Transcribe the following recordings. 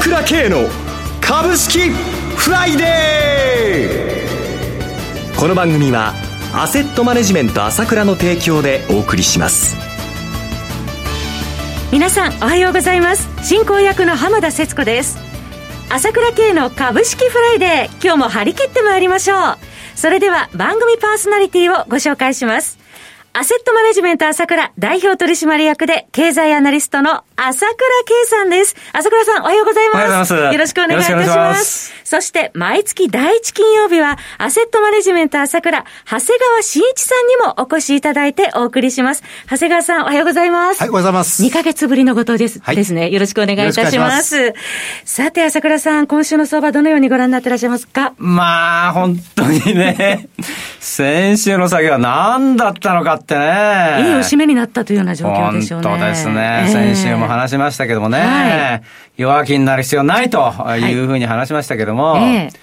倉慶の株式フライデー。この番組はアセットマネジメント朝倉の提供でお送りします。皆さんおはようございます。進行役の浜田節子です。朝倉慶の株式フライデー今日も張り切ってまいりましょう。それでは番組パーソナリティをご紹介します。アセットマネジメント朝倉代表取締役で経済アナリストの朝倉圭さんです。朝倉さんおはようございます。おはようございます。よろしくお願いいたします。そして毎月第一金曜日はアセットマネジメント朝倉長谷川慎一さんにもお越しいただいてお送りします。長谷川さんおはようございます。はい、おはようございます。2ヶ月ぶりのご登です、はい、ですね。よろしくお願いいたします。ますさて朝倉さん、今週の相場どのようにご覧になってらっしゃいますか？まあ、本当にね、先週の下げは何だったのかってね。いいお締めになったというような状況でしょうね。本当ですね。えー、先週も話しましたけどもね、はい、弱気になる必要ないというふうに話しましたけども、はいえー、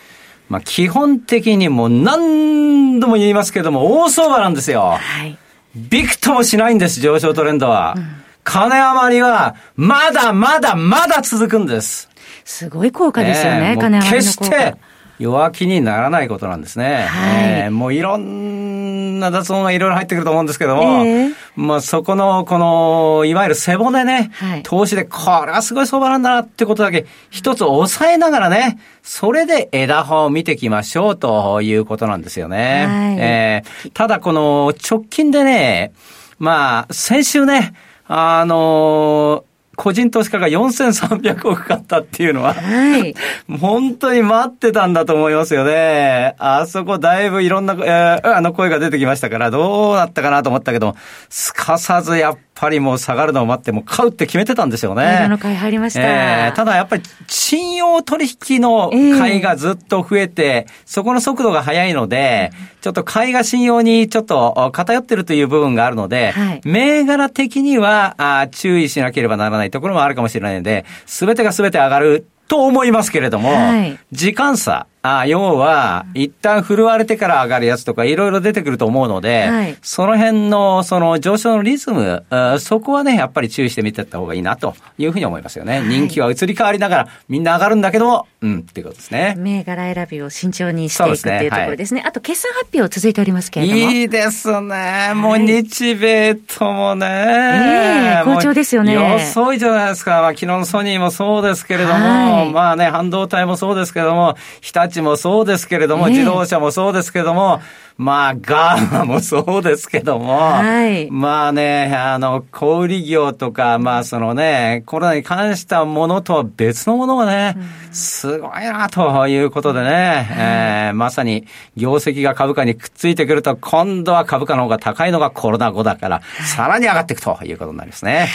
まあ基本的にもう何度も言いますけども、大相場なんですよ。はい、びくともしないんです、上昇トレンドは。うん、金余りは、まだまだまだ続くんです。すごい効果ですよね、えー、金余りの効果。決して弱気にならないことなんですね。はい、えー、もういろんな雑音がいろいろ入ってくると思うんですけども、えー、まあそこの、この、いわゆる背骨ね、はい、投資でこれはすごい相場なんだなってことだけ一つ抑えながらね、それで枝葉を見ていきましょうということなんですよね。はい、えー、ただこの直近でね、まあ先週ね、あのー個人投資家が4300億買ったっていうのは、はい、本当に待ってたんだと思いますよね。あそこだいぶいろんな、えー、あの声が出てきましたから、どうなったかなと思ったけど、すかさずやっぱりもう下がるのを待って、もう買うって決めてたんですよね。の買い入りました。えー、ただやっぱり信用取引の買いがずっと増えて、えー、そこの速度が速いので、ちょっと買いが信用にちょっと偏ってるという部分があるので、はい、銘柄的にはあ注意しなければならないところもあるかもしれないので、すべてがすべて上がると思いますけれども、はい、時間差、あ要は、一旦振るわれてから上がるやつとかいろいろ出てくると思うので、はい、その辺のその上昇のリズム、そこはね、やっぱり注意して見ていった方がいいなというふうに思いますよね。はい、人気は移り変わりながらみんな上がるんだけども、うん、っていうことですね。銘柄選びを慎重にしていくっていうところですね。すねはい、あと、決算発表続いておりますけれども。いいですね。もう日米ともね。ええー、好調ですよね。遅いじゃないですか。まあ、昨日のソニーもそうですけれども、まあね、半導体もそうですけれども、日立もそうですけれども、自動車もそうですけれども、まあ、ガーマもそうですけども、はい、まあね、あの、小売業とか、まあそのね、コロナに関したものとは別のものがね、うん、すごいなということでね、えー、まさに業績が株価にくっついてくると、今度は株価の方が高いのがコロナ後だから、さらに上がっていくということになりますね。はい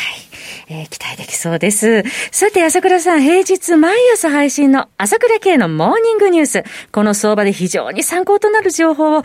えー、期待できそうです。さて、朝倉さん、平日毎朝配信の朝倉系のモーニングニュース。この相場で非常に参考となる情報を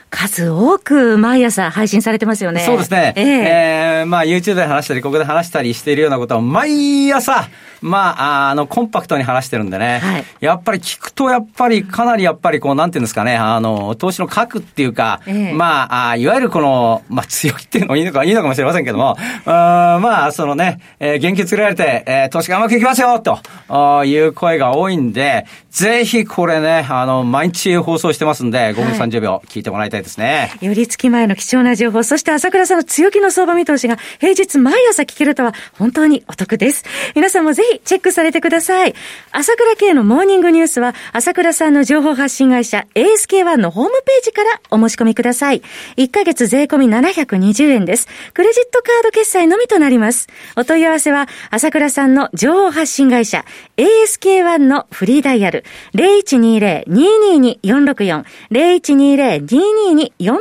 数多く毎朝配信されてますよね。そうですね。えー、えー、まあ YouTube で話したり、ここで話したりしているようなことを毎朝、まあ、あの、コンパクトに話してるんでね。はい、やっぱり聞くと、やっぱりかなりやっぱりこう、なんていうんですかね、あの、投資の核っていうか、えー、まああ、いわゆるこの、まあ強いっていうのもいいのか、いいのかもしれませんけども、あまあ、そのね、えー、元気作られて、えー、投資がうまくいきますよ、という声が多いんで、ぜひこれね、あの、毎日放送してますんで、5分30秒聞いてもらいたいですね。寄り付き前の貴重な情報、そして朝倉さんの強気の相場見通しが平日毎朝聞けるとは本当にお得です。皆さんもぜひチェックされてください。朝倉系のモーニングニュースは、朝倉さんの情報発信会社 ASK1 のホームページからお申し込みください。1ヶ月税込み720円です。クレジットカード決済のみとなります。お問い合わせは、朝倉さんの情報発信会社 ASK1 のフリーダイヤル0120-222-464 0120-222-464 464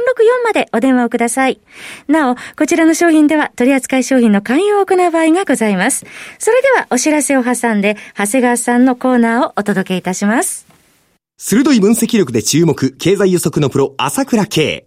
までお電話をください。なお、こちらの商品では取扱い商品の勧誘を行う場合がございます。それではお知らせを挟んで、長谷川さんのコーナーをお届けいたします。鋭い分析力で注目、経済予測のプロ、朝倉慶。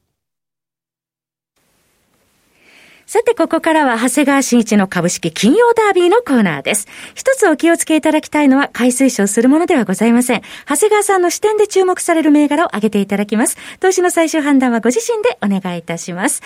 さて、ここからは、長谷川新一の株式金曜ダービーのコーナーです。一つお気をつけいただきたいのは、買い推奨するものではございません。長谷川さんの視点で注目される銘柄を挙げていただきます。投資の最終判断はご自身でお願いいたします。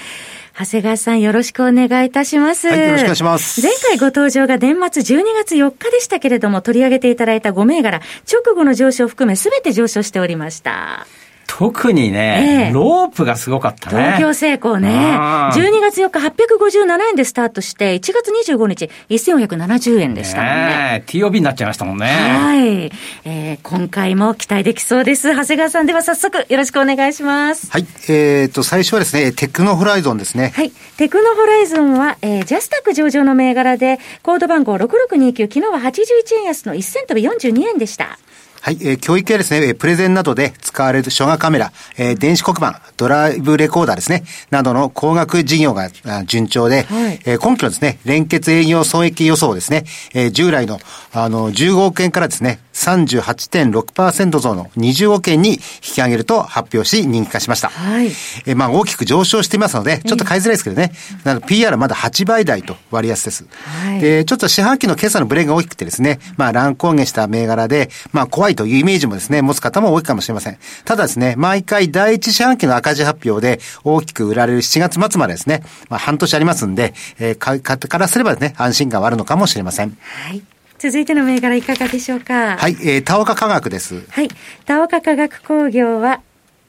長谷川さんよろしくお願いいたします。はい、よろしくお願いします。前回ご登場が年末12月4日でしたけれども、取り上げていただいた5銘柄、直後の上昇を含め全て上昇しておりました。特にね、えー、ロープがすごかったね。東京成功ね。12月4日857円でスタートして、1月25日1470円でしたもんね。ね TOB になっちゃいましたもんね。はい。えー、今回も期待できそうです。長谷川さんでは早速よろしくお願いします。はい。えっ、ー、と、最初はですね、テクノホライゾンですね。はい。テクノホライゾンは、えー、ジャスタック上場の銘柄で、コード番号6629、昨日は81円安の1000飛び42円でした。はい、えー、教育やですね、プレゼンなどで使われる書画カメラ、えー、電子黒板、ドライブレコーダーですね、などの高額事業が順調で、はい、えー、今期のですね、連結営業損益予想ですね、えー、従来の、あの、15億円からですね、38.6%増の20億円に引き上げると発表し人気化しました。はい。えまあ大きく上昇していますので、ちょっと買いづらいですけどね。なの PR はまだ8倍台と割安です。はい。で、ちょっと四半期の決算のブレが大きくてですね、まあ乱高下した銘柄で、まあ怖いというイメージもですね、持つ方も多いかもしれません。ただですね、毎回第一四半期の赤字発表で大きく売られる7月末までですね、まあ半年ありますんで、えー、買い方からすればですね、安心感はあるのかもしれません。はい。続いての銘柄いかがでしょうか？はい、えー、田岡化学です。はい。田岡化学工業は、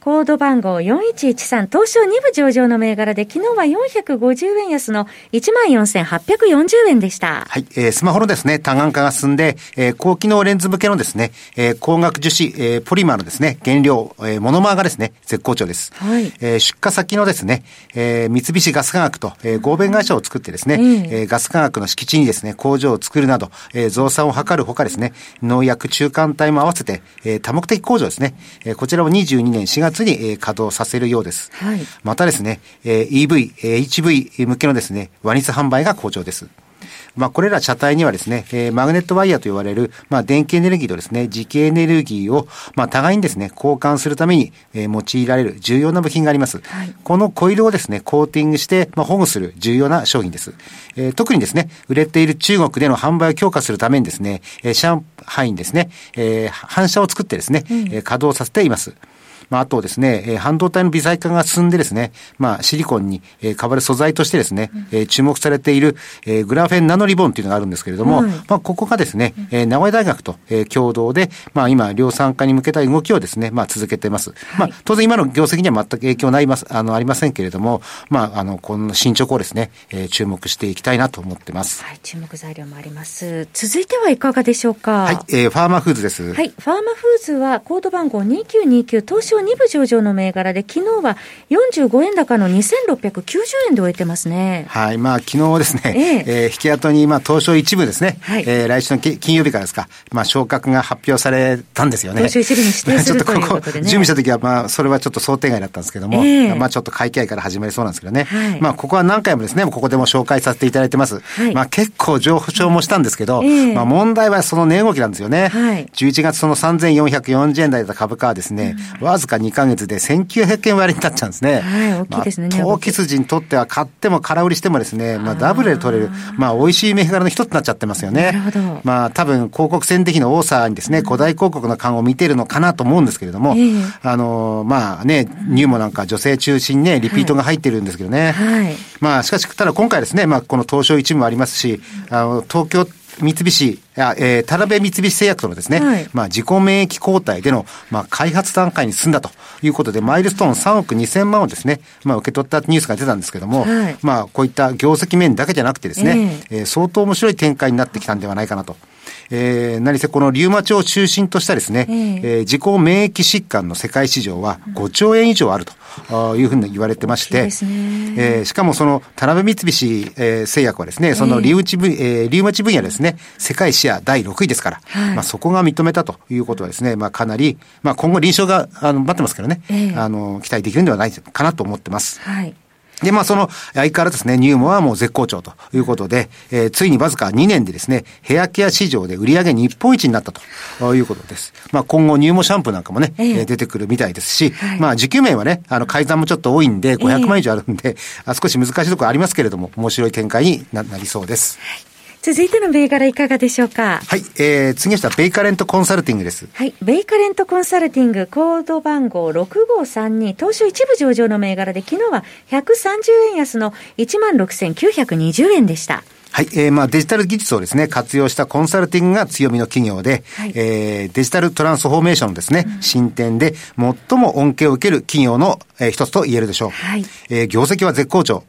コード番号4113、東証2部上場の銘柄で、昨日は450円安の14,840円でした。はい、えー、スマホのですね、多眼化が進んで、えー、高機能レンズ向けのですね、えー、光学樹脂、えー、ポリマーのですね、原料、えー、モノマーがですね、絶好調です。はい。えー、出荷先のですね、えー、三菱ガス化学と、えー、合弁会社を作ってですね、うん、えー、ガス化学の敷地にですね、工場を作るなど、えー、増産を図るほかですね、農薬中間体も合わせて、えー、多目的工場ですね、えー、こちらを22年4月に、えー、稼働させるようです。はい、またですね、えー、EV、えー、HV 向けのですね、ワニス販売が好調です。まあ、これら車体にはですね、えー、マグネットワイヤーと言われる、まあ、電気エネルギーとですね、磁気エネルギーを、まあ、互いにですね、交換するために、えー、用いられる重要な部品があります。はい、このコイルをですね、コーティングして、まあ、保護する重要な商品です。えー、特にですね、売れている中国での販売を強化するためにですね、えー、上海にですね、えー、反射を作ってですね、うん、えー、稼働させています。まあ、あとですね、えー、半導体の微細化が進んでですね、まあ、シリコンに、えわる素材としてですね、うん、えー、注目されている、えー、グラフェンナノリボンというのがあるんですけれども、うん、まあ、ここがですね、えー、名古屋大学と、えー、共同で、まあ、今、量産化に向けた動きをですね、まあ、続けています。はい、まあ、当然今の業績には全く影響ないます、あの、ありませんけれども、まあ、あの、この進捗をですね、えー、注目していきたいなと思ってます。はい、注目材料もあります。続いてはいかがでしょうか？はい、えー、ファーマフーズです。はい、ファーマフーズは、コード番号2929、東証2部上場の銘柄で、昨日は45円高の2690円で終えてますね。はい。まあ、昨日ですね、えええー、引き後に、まあ、東証一部ですね、はい、えー、来週の金曜日からですか、まあ、昇格が発表されたんですよね。東証一部に指定するということで、ね、ちょっとここ、準備した時は、まあ、それはちょっと想定外だったんですけども、えー、まあ、ちょっと会計から始まりそうなんですけどね。はい、まあ、ここは何回もですね、ここでも紹介させていただいてます。はい、まあ、結構上昇もしたんですけど、えー、まあ、問題はその値動きなんですよね。はい、11月その3440円台だった株価はですね、うん、わずか2ヶ月で1900 900円割になっちゃうんですね。はい、大きいですね。まあ、投機筋にとっては買っても空売りしてもですね、まあダブルで取れる、まあ美味しい銘柄の一つになっちゃってますよね。なるほど。まあ多分広告戦的の多さにですね、古代広告の勘を見てるのかなと思うんですけれども、えー、あの、まあね、ニューモなんか女性中心にね、リピートが入ってるんですけどね。はい。まあしかし、ただ今回ですね、まあこの東証一部もありますし、あの、東京三菱、や、えー、タラベ三菱製薬とのですね、はい、まあ自己免疫抗体での、まあ開発段階に進んだということで、マイルストーン3億2000万をですね、まあ受け取ったニュースが出たんですけども、はい、まあこういった業績面だけじゃなくてですね、えー、えー、相当面白い展開になってきたんではないかなと。えー、何せこのリウマチを中心としたですね、えー、えー、自己免疫疾患の世界市場は5兆円以上あるというふうに言われてまして、ね。えー、しかもその田辺三菱、えー、製薬はですね、そのリウチ分、えー、リウマチ分野ですね、世界シェア第6位ですから、はい、まあそこが認めたということはですね、まあかなり、まあ今後臨床があの待ってますからね、えー、あの、期待できるんではないかなと思ってます。はい。で、まあ、その、相変わらずですね、ニューモはもう絶好調ということで、えー、ついにわずか2年でですね、ヘアケア市場で売上日本一になったということです。まあ、今後、ニューモシャンプーなんかもね、えー、出てくるみたいですし、はい、まあ、受給面はね、あの、改ざんもちょっと多いんで、500万以上あるんで、えー、少し難しいところありますけれども、面白い展開になりそうです。はい続いての銘柄いかがでしょうか？はい、えー、次はベイカレントコンサルティングです。はい、ベイカレントコンサルティング、コード番号6532、東証一部上場の銘柄で、昨日は130円安の16,920円でした。はい、えー、まあデジタル技術をですね、活用したコンサルティングが強みの企業で、はい、えー、デジタルトランスフォーメーションですね、うん、進展で最も恩恵を受ける企業の、えー、一つと言えるでしょう。はい、えー、業績は絶好調。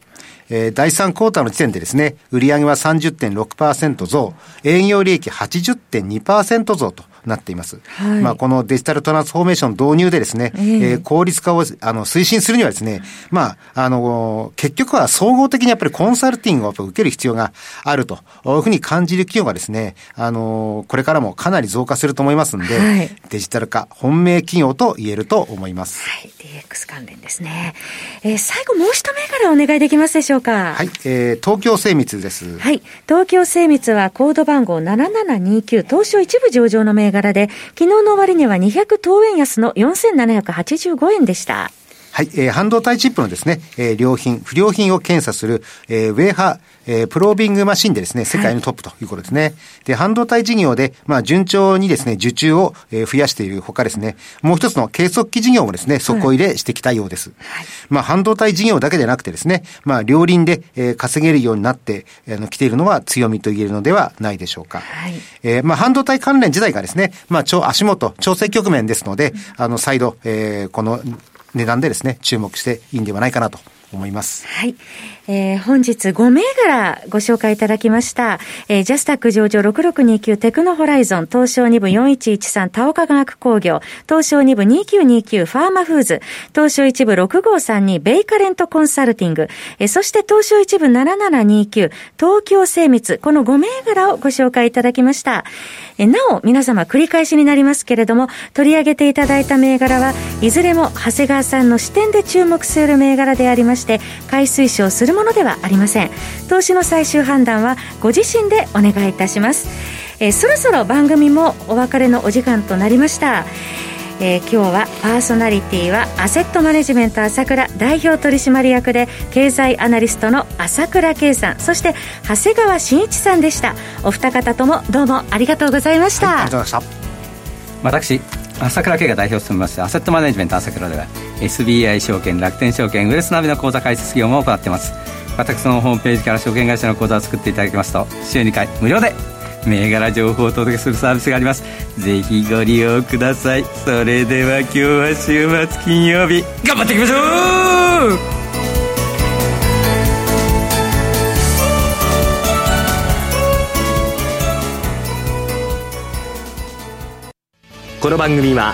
えー、第3クォーターの時点でですね、売上は30.6%増、営業利益80.2%増となっています。はい、まあ、このデジタルトランスフォーメーション導入でですね、えー、えー、効率化をあの推進するにはですね、まあ、あの、結局は総合的にやっぱりコンサルティングを受ける必要があるというふうに感じる企業がですね、あの、これからもかなり増加すると思いますんで、はい、デジタル化、本命企業と言えると思います。はい、DX 関連ですね。えー、最後もう一銘柄お願いできますでしょうか？はい、えー、東京精密です。はい、東京精密はコード番号7729、東証一部上場の銘柄で、昨日の終値は200円安の4785円でした。はい、えー、半導体チップのですね、えー、良品、不良品を検査する、えー、ウェーハえー、プロービングマシンでですね、世界のトップということですね。はい、で、半導体事業で、まあ、順調にですね、受注を、えー、増やしているほかですね、もう一つの計測器事業もですね、底入れしてきたようです。はい、まあ、半導体事業だけでなくてですね、まあ、両輪で、えー、稼げるようになって、あの、来ているのは強みと言えるのではないでしょうか。はい、えー、まあ、半導体関連自体がですね、まあ、超足元、調整局面ですので、あの、再度、えー、この値段でですね、注目していいんではないかなと思います。はい。えー、本日5銘柄ご紹介いただきました。えー、ジャスタック上場6629テクノホライゾン、東証2部4113田岡科学工業、東証2部2929ファーマフーズ、東証1部6532ベイカレントコンサルティング、えー、そして東証1部7729東京精密、この5銘柄をご紹介いただきました。えー、なお、皆様繰り返しになりますけれども、取り上げていただいた銘柄はいずれも長谷川さんの視点で注目する銘柄でありまして、買い推奨するものではありません。投資の最終判断はご自身でお願いいたします、えー、そろそろ番組もお別れのお時間となりました。えー、今日はパーソナリティはアセットマネジメント朝倉代表取締役で経済アナリストの朝倉圭さん。そして長谷川慎一さんでした。お二方ともどうもありがとうございました、はい、ありがとうございました。私朝倉圭が代表を務めましてアセットマネジメント朝倉では SBI 証券楽天証券ウエスナビの口座開設業務を行っています。私のホームページから証券会社の口座を作っていただきますと週2回無料で銘柄情報をお届けするサービスがあります。ぜひご利用ください。それでは今日は週末金曜日頑張っていきましょう!この番組は